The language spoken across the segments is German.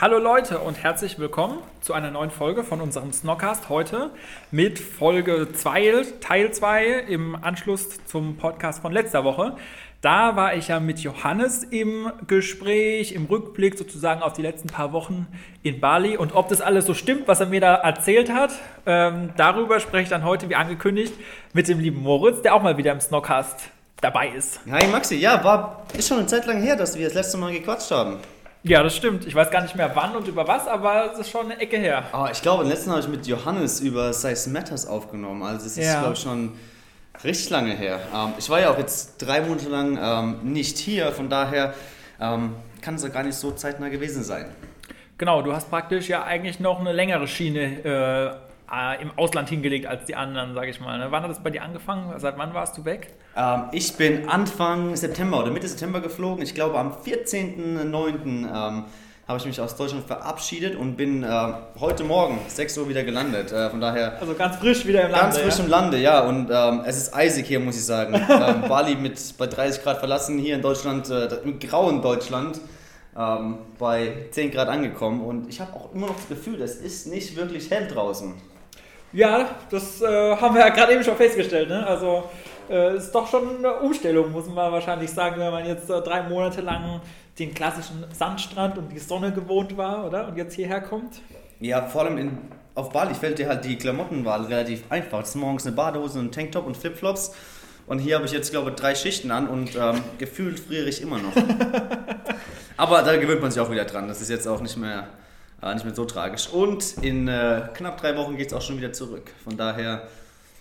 Hallo Leute und herzlich willkommen zu einer neuen Folge von unserem Snockcast heute mit Folge 2, Teil 2 im Anschluss zum Podcast von letzter Woche. Da war ich ja mit Johannes im Gespräch, im Rückblick sozusagen auf die letzten paar Wochen in Bali. Und ob das alles so stimmt, was er mir da erzählt hat, ähm, darüber spreche ich dann heute, wie angekündigt, mit dem lieben Moritz, der auch mal wieder im Snockcast dabei ist. Hi Maxi, ja, war, ist schon eine Zeit lang her, dass wir das letzte Mal gequatscht haben. Ja, das stimmt. Ich weiß gar nicht mehr wann und über was, aber es ist schon eine Ecke her. Oh, ich glaube, letzten habe ich mit Johannes über Size Matters aufgenommen. Also es ist, ja. glaube ich, schon richtig lange her. Ähm, ich war ja auch jetzt drei Monate lang ähm, nicht hier, von daher ähm, kann es ja gar nicht so zeitnah gewesen sein. Genau, du hast praktisch ja eigentlich noch eine längere Schiene äh, äh, im Ausland hingelegt als die anderen, sage ich mal. Ne? Wann hat das bei dir angefangen? Seit wann warst du weg? Ähm, ich bin Anfang September oder Mitte September geflogen. Ich glaube am 14.09. Ähm, habe ich mich aus Deutschland verabschiedet und bin äh, heute Morgen 6 Uhr wieder gelandet. Äh, von daher. Also ganz frisch wieder im Lande. Ganz frisch ja? im Lande, ja. Und ähm, es ist eisig hier, muss ich sagen. ähm, Bali mit bei 30 Grad verlassen, hier in Deutschland, äh, im grauen Deutschland. Ähm, bei 10 Grad angekommen und ich habe auch immer noch das Gefühl, es ist nicht wirklich hell draußen. Ja, das äh, haben wir ja gerade eben schon festgestellt. Ne? Also äh, ist doch schon eine Umstellung, muss man wahrscheinlich sagen, wenn man jetzt äh, drei Monate lang den klassischen Sandstrand und die Sonne gewohnt war, oder? Und jetzt hierher kommt. Ja, vor allem in, auf Bali fällt dir halt die Klamottenwahl relativ einfach. Es ist morgens eine Badehose, ein Tanktop und Flipflops. Und hier habe ich jetzt, glaube ich, drei Schichten an und ähm, gefühlt friere ich immer noch. Aber da gewöhnt man sich auch wieder dran. Das ist jetzt auch nicht mehr äh, nicht mehr so tragisch. Und in äh, knapp drei Wochen geht es auch schon wieder zurück. Von daher.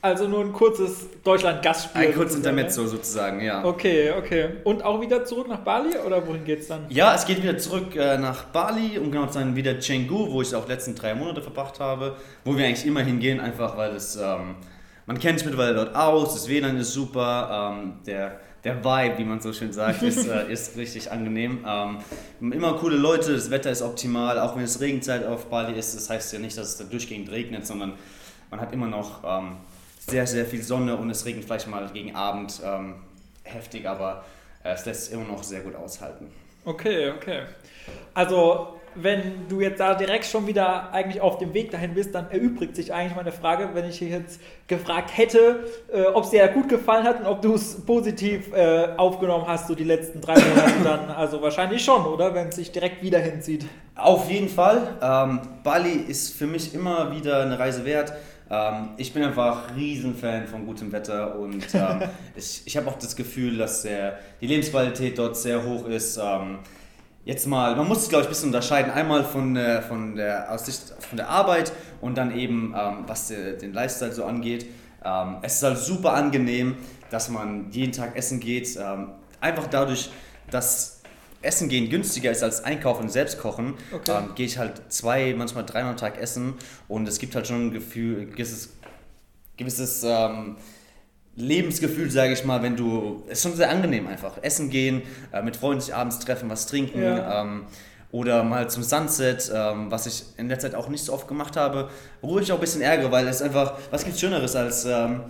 Also nur ein kurzes Deutschland-Gastspiel. Ein kurzes Intermezzo ne? sozusagen, ja. Okay, okay. Und auch wieder zurück nach Bali oder wohin geht es dann? Ja, es geht wieder zurück äh, nach Bali und genau zu sein wieder Canggu, wo ich auch letzten drei Monate verbracht habe, wo wir eigentlich immer hingehen, einfach weil es, ähm, man kennt sich mittlerweile dort aus, das WLAN ist super, ähm, der der Vibe, wie man so schön sagt, ist, äh, ist richtig angenehm. Ähm, immer coole Leute, das Wetter ist optimal, auch wenn es Regenzeit auf Bali ist. Das heißt ja nicht, dass es da durchgehend regnet, sondern man hat immer noch ähm, sehr, sehr viel Sonne und es regnet vielleicht mal gegen Abend ähm, heftig, aber äh, es lässt es immer noch sehr gut aushalten. Okay, okay. Also wenn du jetzt da direkt schon wieder eigentlich auf dem Weg dahin bist, dann erübrigt sich eigentlich meine Frage, wenn ich jetzt gefragt hätte, äh, ob es dir gut gefallen hat und ob du es positiv äh, aufgenommen hast, so die letzten drei Monate dann. Also wahrscheinlich schon, oder? Wenn es sich direkt wieder hinzieht. Auf jeden Fall. Ähm, Bali ist für mich immer wieder eine Reise wert. Ähm, ich bin einfach Riesenfan von gutem Wetter und ähm, ich, ich habe auch das Gefühl, dass der, die Lebensqualität dort sehr hoch ist. Jetzt mal, man muss es glaube ich ein bisschen unterscheiden, einmal von, äh, von, der, aus Sicht, von der Arbeit und dann eben, ähm, was de, den Lifestyle so angeht. Ähm, es ist halt super angenehm, dass man jeden Tag essen geht. Ähm, einfach dadurch, dass Essen gehen günstiger ist als Einkaufen und selbst kochen, okay. Ähm, gehe ich halt zwei, manchmal dreimal am Tag essen und es gibt halt schon ein Gefühl, gewisses, gewisses ähm, Lebensgefühl, sage ich mal, wenn du, es ist schon sehr angenehm einfach, essen gehen, äh, mit Freunden sich abends treffen, was trinken ja. ähm, oder mal zum Sunset, ähm, was ich in der Zeit auch nicht so oft gemacht habe, wo ich auch ein bisschen ärgere, weil es einfach, was gibt Schöneres als ähm,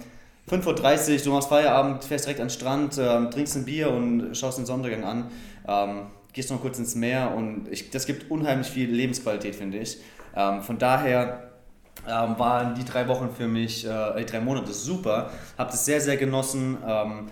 5.30 Uhr, du machst Feierabend, fährst direkt an den Strand, ähm, trinkst ein Bier und schaust den Sonnenuntergang an, ähm, gehst noch kurz ins Meer und ich, das gibt unheimlich viel Lebensqualität, finde ich. Ähm, von daher ähm, waren die drei Wochen für mich, äh, die drei Monate super. Habe das sehr, sehr genossen. Ähm,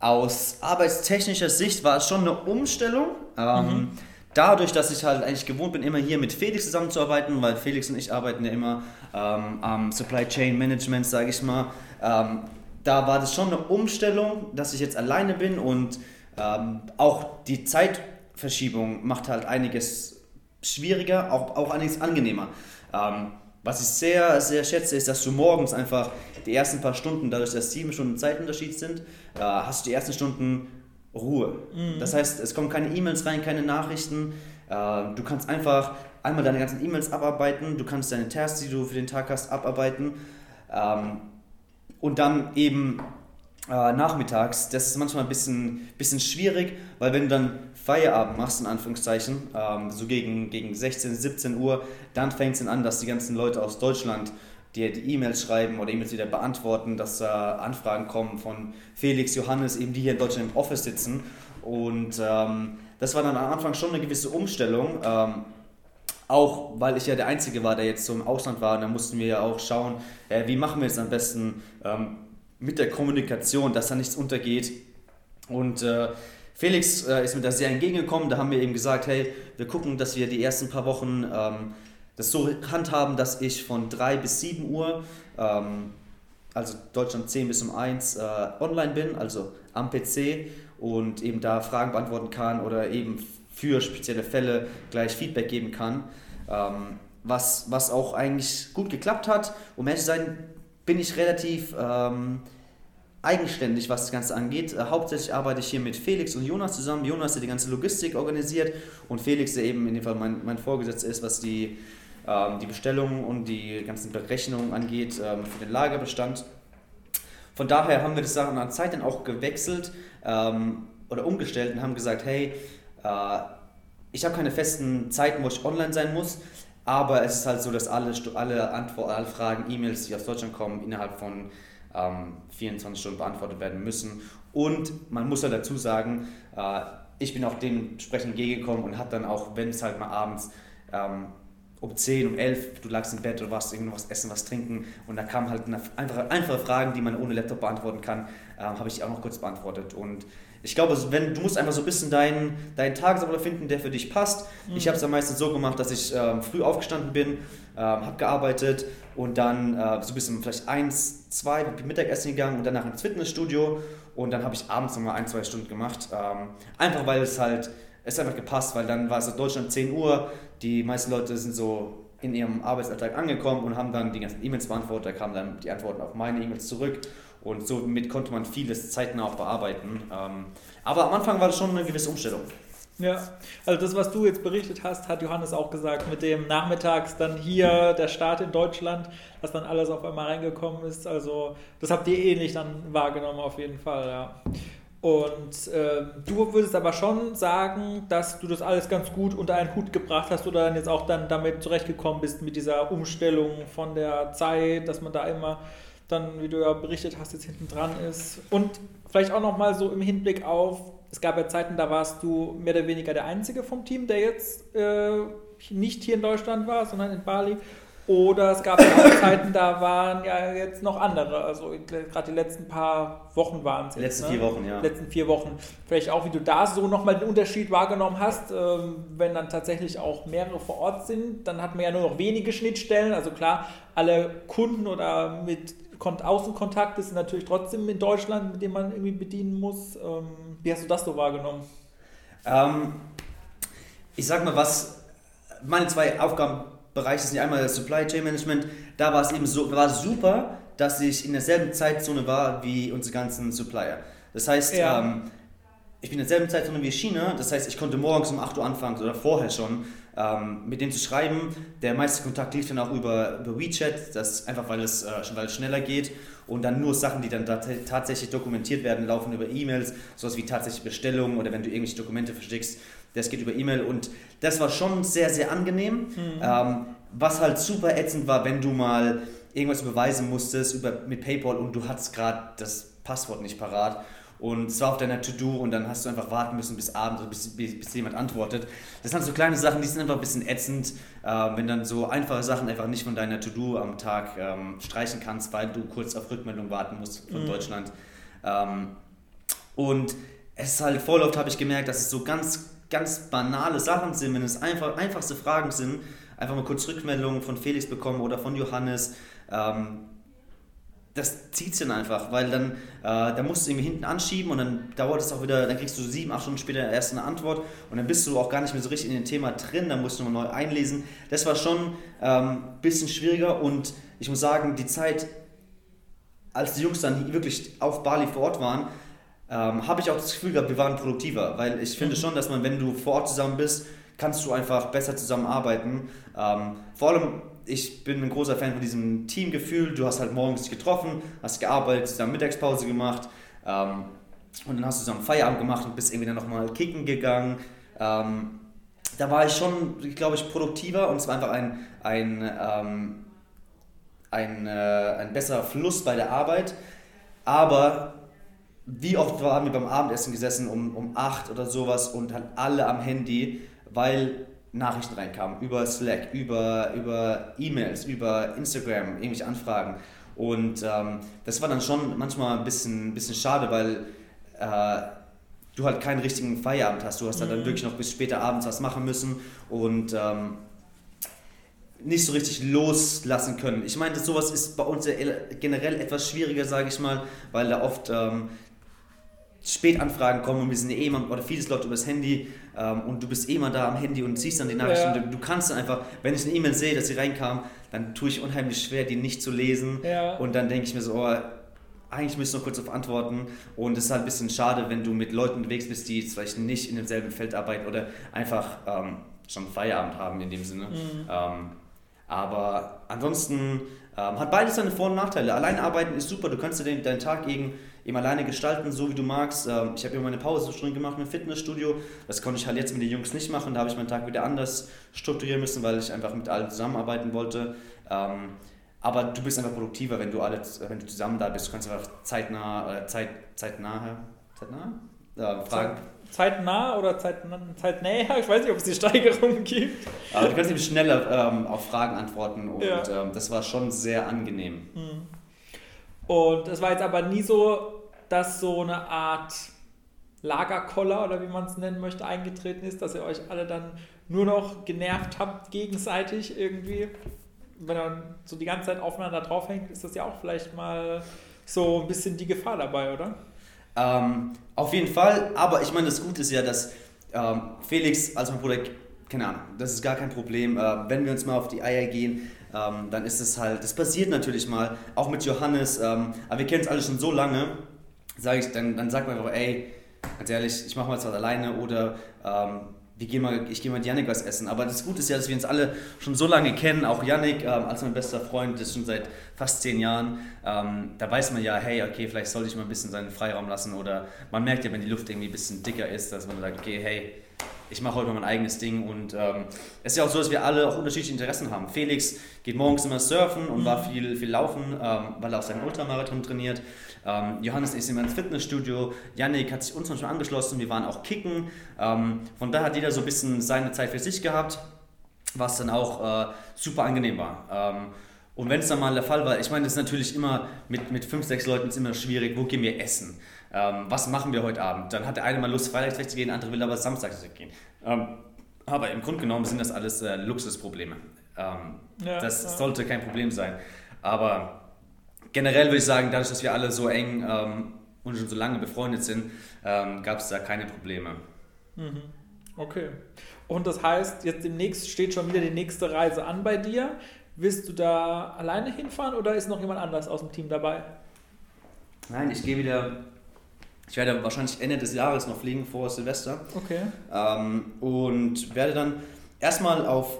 aus arbeitstechnischer Sicht war es schon eine Umstellung. Ähm, mhm. Dadurch, dass ich halt eigentlich gewohnt bin, immer hier mit Felix zusammenzuarbeiten, weil Felix und ich arbeiten ja immer ähm, am Supply Chain Management, sage ich mal. Ähm, da war das schon eine Umstellung, dass ich jetzt alleine bin und ähm, auch die Zeitverschiebung macht halt einiges schwieriger, auch, auch einiges angenehmer. Ähm, was ich sehr, sehr schätze, ist, dass du morgens einfach die ersten paar Stunden, dadurch, dass sieben Stunden Zeitunterschied sind, hast du die ersten Stunden Ruhe. Mhm. Das heißt, es kommen keine E-Mails rein, keine Nachrichten. Äh, du kannst einfach einmal deine ganzen E-Mails abarbeiten, du kannst deine Tasks, die du für den Tag hast, abarbeiten ähm, und dann eben äh, nachmittags, das ist manchmal ein bisschen, bisschen schwierig, weil wenn du dann Feierabend machst, in Anführungszeichen, ähm, so gegen, gegen 16, 17 Uhr, dann fängt es an, dass die ganzen Leute aus Deutschland dir die E-Mails schreiben oder E-Mails wieder beantworten, dass äh, Anfragen kommen von Felix, Johannes, eben die hier in Deutschland im Office sitzen. Und ähm, das war dann am Anfang schon eine gewisse Umstellung. Ähm, auch weil ich ja der Einzige war, der jetzt so im Ausland war. Und da mussten wir ja auch schauen, äh, wie machen wir es am besten ähm, mit der Kommunikation, dass da nichts untergeht. Und äh, Felix äh, ist mir da sehr entgegengekommen. Da haben wir eben gesagt, hey, wir gucken, dass wir die ersten paar Wochen ähm, das so handhaben, dass ich von 3 bis 7 Uhr, ähm, also Deutschland 10 bis um 1, äh, online bin, also am PC und eben da Fragen beantworten kann oder eben für spezielle Fälle gleich Feedback geben kann. Ähm, was, was auch eigentlich gut geklappt hat. Um ehrlich zu sein, bin ich relativ ähm, eigenständig, was das Ganze angeht. Äh, hauptsächlich arbeite ich hier mit Felix und Jonas zusammen. Jonas, der die ganze Logistik organisiert und Felix, der eben in dem Fall mein, mein Vorgesetzter ist, was die, ähm, die Bestellungen und die ganzen Berechnungen angeht ähm, für den Lagerbestand. Von daher haben wir das Sachen an Zeit dann auch gewechselt ähm, oder umgestellt und haben gesagt, hey, äh, ich habe keine festen Zeiten, wo ich online sein muss, aber es ist halt so, dass alle, alle Antworten, alle Fragen, E-Mails, die aus Deutschland kommen, innerhalb von ähm, 24 Stunden beantwortet werden müssen. Und man muss ja dazu sagen, äh, ich bin auch dementsprechend entgegengekommen und habe dann auch, wenn es halt mal abends ähm, um 10, um 11, du lagst im Bett oder warst irgendwas essen, was trinken und da kamen halt einfache, einfache Fragen, die man ohne Laptop beantworten kann, äh, habe ich auch noch kurz beantwortet. Und ich glaube, wenn, du musst einfach so ein bisschen deinen, deinen Tagesablauf finden, der für dich passt. Mhm. Ich habe es am meisten so gemacht, dass ich ähm, früh aufgestanden bin, ähm, habe gearbeitet und dann äh, so ein bisschen vielleicht eins, zwei Mittagessen gegangen und danach ins Fitnessstudio und dann habe ich abends nochmal ein, zwei Stunden gemacht. Ähm, einfach weil es halt, es einfach gepasst, weil dann war es in Deutschland 10 Uhr, die meisten Leute sind so in ihrem Arbeitsalltag angekommen und haben dann die ganzen E-Mails beantwortet, da kamen dann die Antworten auf meine E-Mails zurück und somit konnte man vieles zeitnah auch bearbeiten. Ähm, aber am Anfang war das schon eine gewisse Umstellung. Ja, also das, was du jetzt berichtet hast, hat Johannes auch gesagt, mit dem Nachmittags dann hier der Start in Deutschland, dass dann alles auf einmal reingekommen ist. Also das habt ihr ähnlich dann wahrgenommen auf jeden Fall, ja. Und äh, du würdest aber schon sagen, dass du das alles ganz gut unter einen Hut gebracht hast oder dann jetzt auch dann damit zurechtgekommen bist mit dieser Umstellung von der Zeit, dass man da immer dann, wie du ja berichtet hast, jetzt hinten dran ist. Und vielleicht auch nochmal so im Hinblick auf, es gab ja Zeiten, da warst du mehr oder weniger der Einzige vom Team, der jetzt äh, nicht hier in Deutschland war, sondern in Bali. Oder es gab ja auch Zeiten, da waren ja jetzt noch andere. Also gerade die letzten paar Wochen waren es. Die letzten ne? vier Wochen, ja. Die letzten vier Wochen. Vielleicht auch, wie du da so nochmal den Unterschied wahrgenommen hast, ähm, wenn dann tatsächlich auch mehrere vor Ort sind, dann hat man ja nur noch wenige Schnittstellen. Also klar, alle Kunden oder mit Außenkontakte sind natürlich trotzdem in Deutschland, mit denen man irgendwie bedienen muss. Ähm, wie hast du das so wahrgenommen? Ähm, ich sag mal, was meine zwei Aufgabenbereiche sind einmal das Supply Chain Management. Da war es eben so, war super, dass ich in derselben Zeitzone war wie unsere ganzen Supplier. Das heißt, ja. ähm, ich bin in derselben Zeitzone wie China, das heißt, ich konnte morgens um 8 Uhr anfangen oder vorher schon ähm, mit dem zu schreiben. Der meiste Kontakt lief dann auch über, über WeChat, das einfach weil es, äh, weil es schneller geht. Und dann nur Sachen, die dann tatsächlich dokumentiert werden, laufen über E-Mails, sowas wie tatsächlich Bestellungen oder wenn du irgendwelche Dokumente verschickst, das geht über E-Mail. Und das war schon sehr, sehr angenehm. Mhm. Ähm, was halt super ätzend war, wenn du mal irgendwas überweisen musstest über, mit PayPal und du hattest gerade das Passwort nicht parat und es war auf deiner To-Do und dann hast du einfach warten müssen bis abends oder bis, bis, bis, jemand antwortet. Das sind so kleine Sachen, die sind einfach ein bisschen ätzend, äh, wenn dann so einfache Sachen einfach nicht von deiner To-Do am Tag ähm, streichen kannst, weil du kurz auf Rückmeldung warten musst von mhm. Deutschland. Ähm, und es ist halt vorläuft, habe ich gemerkt, dass es so ganz, ganz banale Sachen sind, wenn es einfach einfachste Fragen sind, einfach mal kurz Rückmeldungen von Felix bekommen oder von Johannes. Ähm, das zieht sich dann einfach, weil dann, äh, da musst du irgendwie hinten anschieben und dann dauert es auch wieder, dann kriegst du sieben, acht Stunden später erst eine Antwort und dann bist du auch gar nicht mehr so richtig in dem Thema drin, dann musst du nochmal neu einlesen. Das war schon ein ähm, bisschen schwieriger und ich muss sagen, die Zeit, als die Jungs dann wirklich auf Bali vor Ort waren, ähm, habe ich auch das Gefühl gehabt, wir waren produktiver, weil ich finde mhm. schon, dass man, wenn du vor Ort zusammen bist, kannst du einfach besser zusammenarbeiten. Ähm, vor allem, ich bin ein großer Fan von diesem Teamgefühl. Du hast halt morgens dich getroffen, hast gearbeitet, zusammen Mittagspause gemacht ähm, und dann hast du zusammen Feierabend gemacht und bist irgendwie dann nochmal kicken gegangen. Ähm, da war ich schon, glaube ich, produktiver und es war einfach ein, ein, ähm, ein, äh, ein besserer Fluss bei der Arbeit. Aber wie oft waren wir beim Abendessen gesessen um, um 8 oder sowas und halt alle am Handy, weil Nachrichten reinkamen über Slack, über, über E-Mails, über Instagram, irgendwelche Anfragen. Und ähm, das war dann schon manchmal ein bisschen, bisschen schade, weil äh, du halt keinen richtigen Feierabend hast. Du hast halt dann mhm. wirklich noch bis später abends was machen müssen und ähm, nicht so richtig loslassen können. Ich meine, sowas ist bei uns generell etwas schwieriger, sage ich mal, weil da oft ähm, Spätanfragen kommen und wir sind eh immer, oder vieles läuft übers Handy ähm, und du bist eh immer da am Handy und siehst dann die Nachrichten. Ja. Du, du, kannst dann einfach, wenn ich eine E-Mail sehe, dass sie reinkam, dann tue ich unheimlich schwer, die nicht zu lesen. Ja. Und dann denke ich mir so, oh, eigentlich müsste ich noch kurz auf antworten. Und es ist halt ein bisschen schade, wenn du mit Leuten unterwegs bist, die vielleicht nicht in demselben Feld arbeiten oder einfach ähm, schon Feierabend haben in dem Sinne. Mhm. Ähm, aber ansonsten ähm, hat beides seine Vor- und Nachteile. Alleine arbeiten ist super, du kannst dir den, deinen Tag eben, eben alleine gestalten, so wie du magst. Ähm, ich habe immer meine Pause schon gemacht im Fitnessstudio. Das konnte ich halt jetzt mit den Jungs nicht machen. Da habe ich meinen Tag wieder anders strukturieren müssen, weil ich einfach mit allen zusammenarbeiten wollte. Ähm, aber du bist einfach produktiver, wenn du alle, wenn du zusammen da bist. Du kannst einfach zeitnah, äh, Zeit, zeitnah, zeitnah? Äh, fragen. Zeitnah oder Zeit, zeitnäher? Ich weiß nicht, ob es die Steigerung gibt. Aber du kannst eben schneller ähm, auf Fragen antworten und ja. ähm, das war schon sehr angenehm. Hm. Und es war jetzt aber nie so, dass so eine Art Lagerkoller oder wie man es nennen möchte eingetreten ist, dass ihr euch alle dann nur noch genervt habt gegenseitig irgendwie wenn man so die ganze Zeit aufeinander draufhängt, ist das ja auch vielleicht mal so ein bisschen die Gefahr dabei, oder? Ähm, auf jeden Fall, aber ich meine, das Gute ist ja, dass ähm, Felix als mein Bruder, keine Ahnung, das ist gar kein Problem. Äh, wenn wir uns mal auf die Eier gehen, ähm, dann ist es halt, das passiert natürlich mal, auch mit Johannes, ähm, aber wir kennen es alle schon so lange, sage ich, dann, dann sagt man einfach, ey, ganz ehrlich, ich mache mal was alleine oder ähm, wir gehen mal, ich gehe mal mit Yannick was essen. Aber das Gute ist ja, dass wir uns alle schon so lange kennen. Auch Yannick ähm, als mein bester Freund, das ist schon seit fast zehn Jahren. Ähm, da weiß man ja, hey, okay, vielleicht sollte ich mal ein bisschen seinen Freiraum lassen. Oder man merkt ja, wenn die Luft irgendwie ein bisschen dicker ist, dass man sagt, okay, hey, ich mache heute mal mein eigenes Ding. Und ähm, es ist ja auch so, dass wir alle auch unterschiedliche Interessen haben. Felix geht morgens immer surfen und mhm. war viel, viel laufen, ähm, weil er auch seinen Ultramarathon trainiert. Ähm, Johannes ist immer ins Fitnessstudio, Yannick hat sich uns schon angeschlossen, wir waren auch kicken. Ähm, von daher hat jeder so ein bisschen seine Zeit für sich gehabt, was dann auch äh, super angenehm war. Und wenn es dann mal der Fall war, ich meine, das ist natürlich immer mit, mit fünf, sechs Leuten ist immer schwierig, wo gehen wir essen? Ähm, was machen wir heute Abend? Dann hat der eine mal Lust, freitags wegzugehen, der andere will aber samstags weggehen. Ähm, aber im Grunde genommen sind das alles äh, Luxusprobleme. Ähm, ja, das ja. sollte kein Problem sein. Aber generell würde ich sagen, dadurch, dass wir alle so eng ähm, und schon so lange befreundet sind, ähm, gab es da keine Probleme. Mhm. Okay. Und das heißt, jetzt demnächst steht schon wieder die nächste Reise an bei dir. Willst du da alleine hinfahren oder ist noch jemand anders aus dem Team dabei? Nein, ich gehe wieder. Ich werde wahrscheinlich Ende des Jahres noch fliegen vor Silvester. Okay. Ähm, und werde dann erstmal auf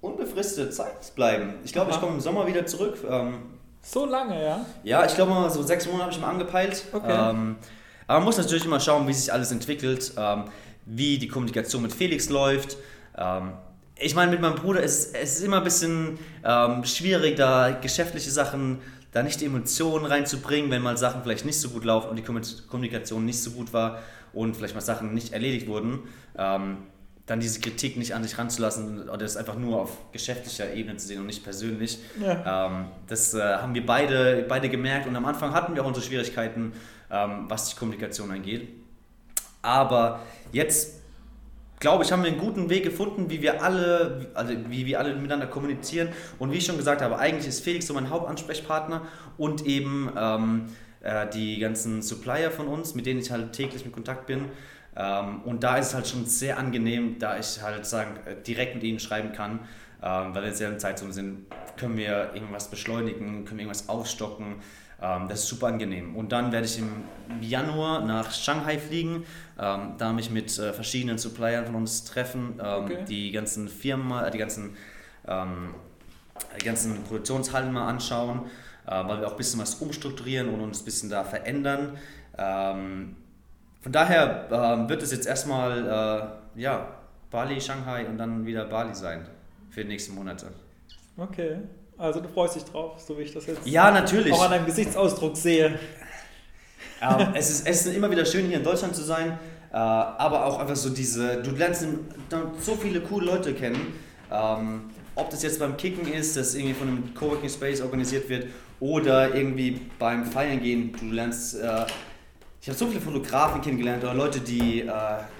unbefristete Zeit bleiben. Ich glaube, ich komme im Sommer wieder zurück. Ähm, so lange, ja? Ja, ich glaube mal so sechs Monate habe ich mal angepeilt. Okay. Ähm, aber man muss natürlich immer schauen, wie sich alles entwickelt, ähm, wie die Kommunikation mit Felix läuft. Ich meine, mit meinem Bruder ist es ist immer ein bisschen ähm, schwierig, da geschäftliche Sachen, da nicht die Emotionen reinzubringen, wenn mal Sachen vielleicht nicht so gut laufen und die Kommunikation nicht so gut war und vielleicht mal Sachen nicht erledigt wurden. Ähm, dann diese Kritik nicht an sich ranzulassen oder das einfach nur auf geschäftlicher Ebene zu sehen und nicht persönlich. Ja. Ähm, das äh, haben wir beide, beide gemerkt und am Anfang hatten wir auch unsere Schwierigkeiten, ähm, was die Kommunikation angeht. Aber jetzt, glaube ich, haben wir einen guten Weg gefunden, wie wir alle, also wie wir alle miteinander kommunizieren. Und wie ich schon gesagt habe, eigentlich ist Felix so mein Hauptansprechpartner und eben ähm, äh, die ganzen Supplier von uns, mit denen ich halt täglich in Kontakt bin. Ähm, und da ist es halt schon sehr angenehm, da ich halt sagen, äh, direkt mit ihnen schreiben kann, ähm, weil wir in derselben Zeitzone sind, können wir irgendwas beschleunigen, können wir irgendwas aufstocken. Ähm, das ist super angenehm. Und dann werde ich im Januar nach Shanghai fliegen, ähm, da mich mit äh, verschiedenen Suppliern von uns treffen, ähm, Okay. die ganzen Firmen, äh, die ganzen, die ganzen Produktionshallen mal anschauen, äh, weil wir auch ein bisschen was umstrukturieren und uns ein bisschen da verändern. Von daher wird es jetzt erstmal ja, Bali, Shanghai und dann wieder Bali sein für die nächsten Monate. Okay. Also du freust dich drauf, so wie ich das jetzt Ja, natürlich. auch an deinem Gesichtsausdruck sehe. Ähm, es, ist, es ist immer wieder schön, hier in Deutschland zu sein, äh, aber auch einfach so diese, du lernst so viele coole Leute kennen. Ähm, ob das jetzt beim Kicken ist, das irgendwie von einem Coworking Space organisiert wird oder irgendwie beim Feiern gehen, du lernst, äh, ich habe so viele Fotografen kennengelernt oder Leute, die äh,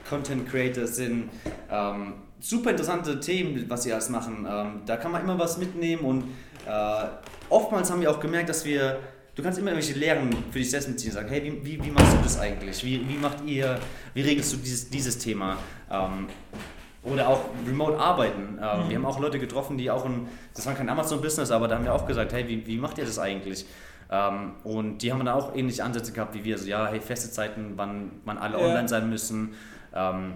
Content Creators sind. Ähm, super interessante Themen, was sie alles machen. Ähm, da kann man immer was mitnehmen und äh, oftmals haben wir auch gemerkt, dass wir, du kannst immer irgendwelche Lehren für dich selbst mitziehen, sagen, hey, wie, wie, wie machst du das eigentlich? Wie, wie macht ihr, wie regelst du dieses, dieses Thema? Ähm, oder auch remote arbeiten. Ähm, Wir haben auch Leute getroffen, die auch ein, das war kein Amazon-Business, aber da haben wir auch gesagt, hey, wie, wie macht ihr das eigentlich? Ähm, und die haben dann auch ähnliche Ansätze gehabt wie wir, so ja, hey, feste Zeiten, wann, wann alle Ja. online sein müssen. Ähm,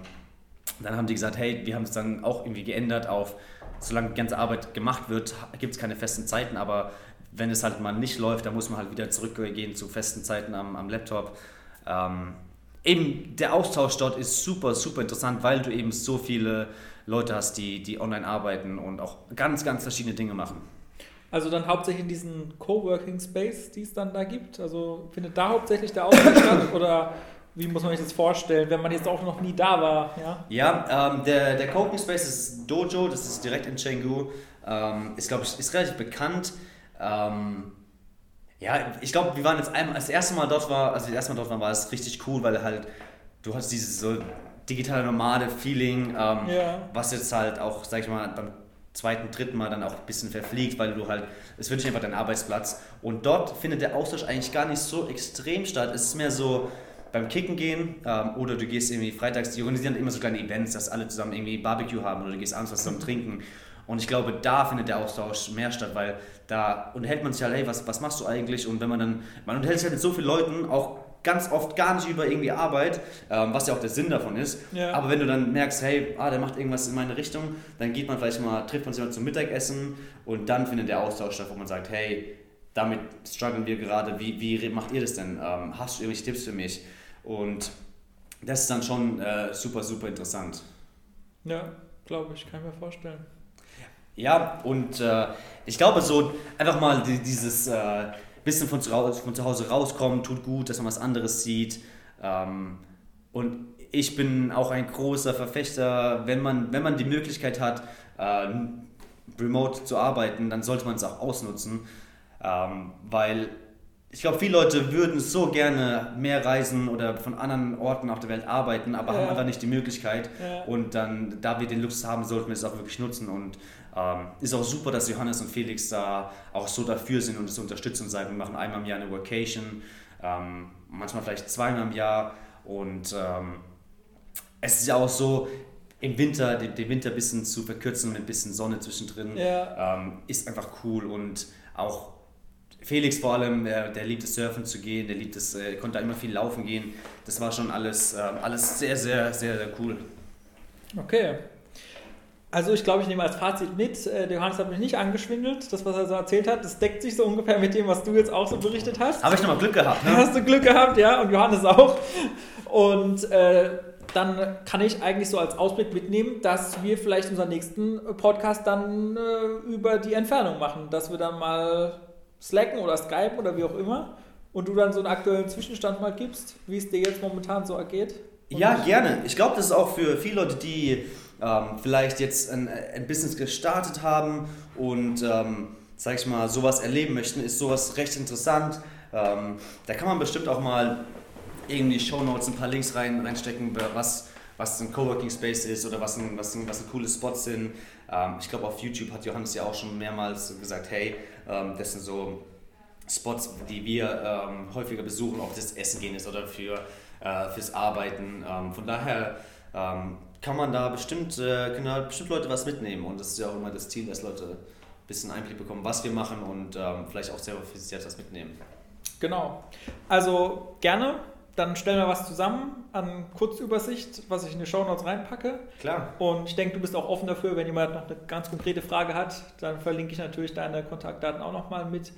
dann haben die gesagt, hey, wir haben es dann auch irgendwie geändert auf, solange die ganze Arbeit gemacht wird, gibt es keine festen Zeiten, aber wenn es halt mal nicht läuft, dann muss man halt wieder zurückgehen zu festen Zeiten am, am Laptop. Ähm, eben der Austausch dort ist super, super interessant, weil du eben so viele Leute hast, die, die online arbeiten und auch ganz, ganz verschiedene Dinge machen. Also dann hauptsächlich in diesen Coworking Space, die es dann da gibt. Also findet da hauptsächlich der Austausch statt oder wie muss man sich das vorstellen, wenn man jetzt auch noch nie da war? Ja. Ja, ähm, der, der Coworking Space ist Dojo, das ist direkt in Chengdu. Ähm, ist, glaube ich, ist relativ bekannt. Ähm, ja, ich glaube, wir waren jetzt einmal, als das erste Mal dort war, also das erste Mal dort waren, war es richtig cool, weil halt, du hast dieses so digitale nomade Feeling, ähm, Ja. was jetzt halt auch, sag ich mal, beim zweiten, dritten Mal dann auch ein bisschen verfliegt, weil du halt, es wird nicht einfach dein Arbeitsplatz. Und dort findet der Austausch eigentlich gar nicht so extrem statt. Es ist mehr so beim Kicken gehen ähm, oder du gehst irgendwie freitags, die organisieren immer so kleine Events, dass alle zusammen irgendwie Barbecue haben oder du gehst abends was zusammen trinken. Und ich glaube, da findet der Austausch mehr statt, weil da unterhält man sich halt, hey, was, was machst du eigentlich? Und wenn man dann, man unterhält sich halt mit so vielen Leuten, auch ganz oft gar nicht über irgendwie Arbeit, ähm, was ja auch der Sinn davon ist. Ja. Aber wenn du dann merkst, hey, ah, der macht irgendwas in meine Richtung, dann geht man vielleicht mal, trifft man sich mal zum Mittagessen und dann findet der Austausch statt, wo man sagt, hey, damit strugglen wir gerade, wie, wie macht ihr das denn? Ähm, hast du irgendwelche Tipps für mich? Und das ist dann schon äh, super, super interessant. Ja, glaube ich, kann ich mir vorstellen. Ja, und äh, ich glaube so einfach mal die, dieses äh, bisschen von zu, Hause- von zu Hause rauskommen, tut gut, dass man was anderes sieht. Ähm, und ich bin auch ein großer Verfechter, wenn man, wenn man die Möglichkeit hat, äh, remote zu arbeiten, dann sollte man es auch ausnutzen. Ähm, weil ich glaube, viele Leute würden so gerne mehr reisen oder von anderen Orten auf der Welt arbeiten, aber Ja. haben einfach nicht die Möglichkeit. Ja. Und dann, da wir den Luxus haben, sollten wir es auch wirklich nutzen. Und ähm, ist auch super, dass Johannes und Felix da auch so dafür sind und es unterstützen und sagen, wir machen einmal im Jahr eine Workation, ähm, manchmal vielleicht zweimal im Jahr. Und ähm, es ist ja auch so, im Winter, den, den Winter ein bisschen zu verkürzen mit ein bisschen Sonne zwischendrin, Ja. ähm, ist einfach cool. Und auch Felix vor allem, der, der liebt es, surfen zu gehen, der liebt es, äh, konnte da immer viel laufen gehen. Das war schon alles, ähm, alles sehr, sehr, sehr, sehr cool. Okay. Also ich glaube, ich nehme als Fazit mit, äh, der Johannes hat mich nicht angeschwindelt. Das, was er so erzählt hat, das deckt sich so ungefähr mit dem, was du jetzt auch so berichtet hast. Habe ich nochmal Glück gehabt, ne? Hast du Glück gehabt, ja, und Johannes auch. Und äh, dann kann ich eigentlich so als Ausblick mitnehmen, dass wir vielleicht unseren nächsten Podcast dann äh, über die Entfernung machen. Dass wir dann mal slacken oder Skype oder wie auch immer und du dann so einen aktuellen Zwischenstand mal gibst, wie es dir jetzt momentan so ergeht. Ja, gerne. Ich glaube, das ist auch für viele Leute, die ähm, vielleicht jetzt ein, ein Business gestartet haben und, ähm, sag ich mal, sowas erleben möchten, ist sowas recht interessant. Ähm, da kann man bestimmt auch mal irgendwie Show Notes ein paar Links rein, reinstecken, was, was ein Coworking Space ist oder was ein, was ein, was ein coole Spots sind. Ähm, ich glaube, auf YouTube hat Johannes ja auch schon mehrmals gesagt, hey, ähm, das sind so Spots, die wir ähm, häufiger besuchen, ob das Essen gehen ist oder für, äh, fürs Arbeiten. Ähm, von daher ähm, kann man da bestimmt, äh, können da bestimmt Leute was mitnehmen und das ist ja auch immer das Ziel, dass Leute ein bisschen Einblick bekommen, was wir machen und ähm, vielleicht auch selber für sich selbst was mitnehmen. Genau. Also gerne, dann stellen wir was zusammen an Kurzübersicht, was ich in die Show Notes reinpacke. Klar. Und ich denke, du bist auch offen dafür, wenn jemand noch eine ganz konkrete Frage hat, dann verlinke ich natürlich deine Kontaktdaten auch nochmal mit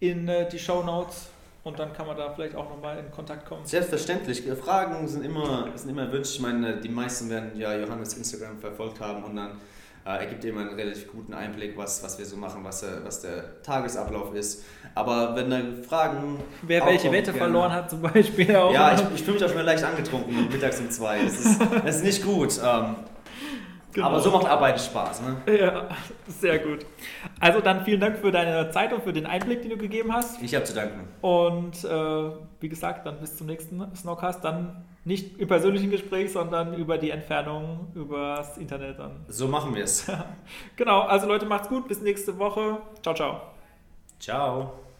in äh, die Show Notes. Und dann kann man da vielleicht auch nochmal in Kontakt kommen. Selbstverständlich. Fragen sind immer, sind immer erwünscht. Ich meine, die meisten werden ja Johannes Instagram verfolgt haben und dann äh, ergibt immer einen relativ guten Einblick, was, was wir so machen, was, äh, was der Tagesablauf ist. Aber wenn da Fragen. Wer welche Wette gerne. verloren hat, zum Beispiel auch. Ja, ich, ich fühle mich auch schon leicht angetrunken mittags um zwei. Das ist, das ist nicht gut. Ähm, Genau. Aber so macht Arbeit Spaß. Ne? Ja, sehr gut. Also dann vielen Dank für deine Zeit und für den Einblick, den du gegeben hast. Ich habe zu danken. Und äh, wie gesagt, dann bis zum nächsten Snockcast. Dann nicht im persönlichen Gespräch, sondern über die Entfernung, übers Internet dann. So machen wir es. Genau, also Leute, macht's gut. Bis nächste Woche. Ciao, ciao. Ciao.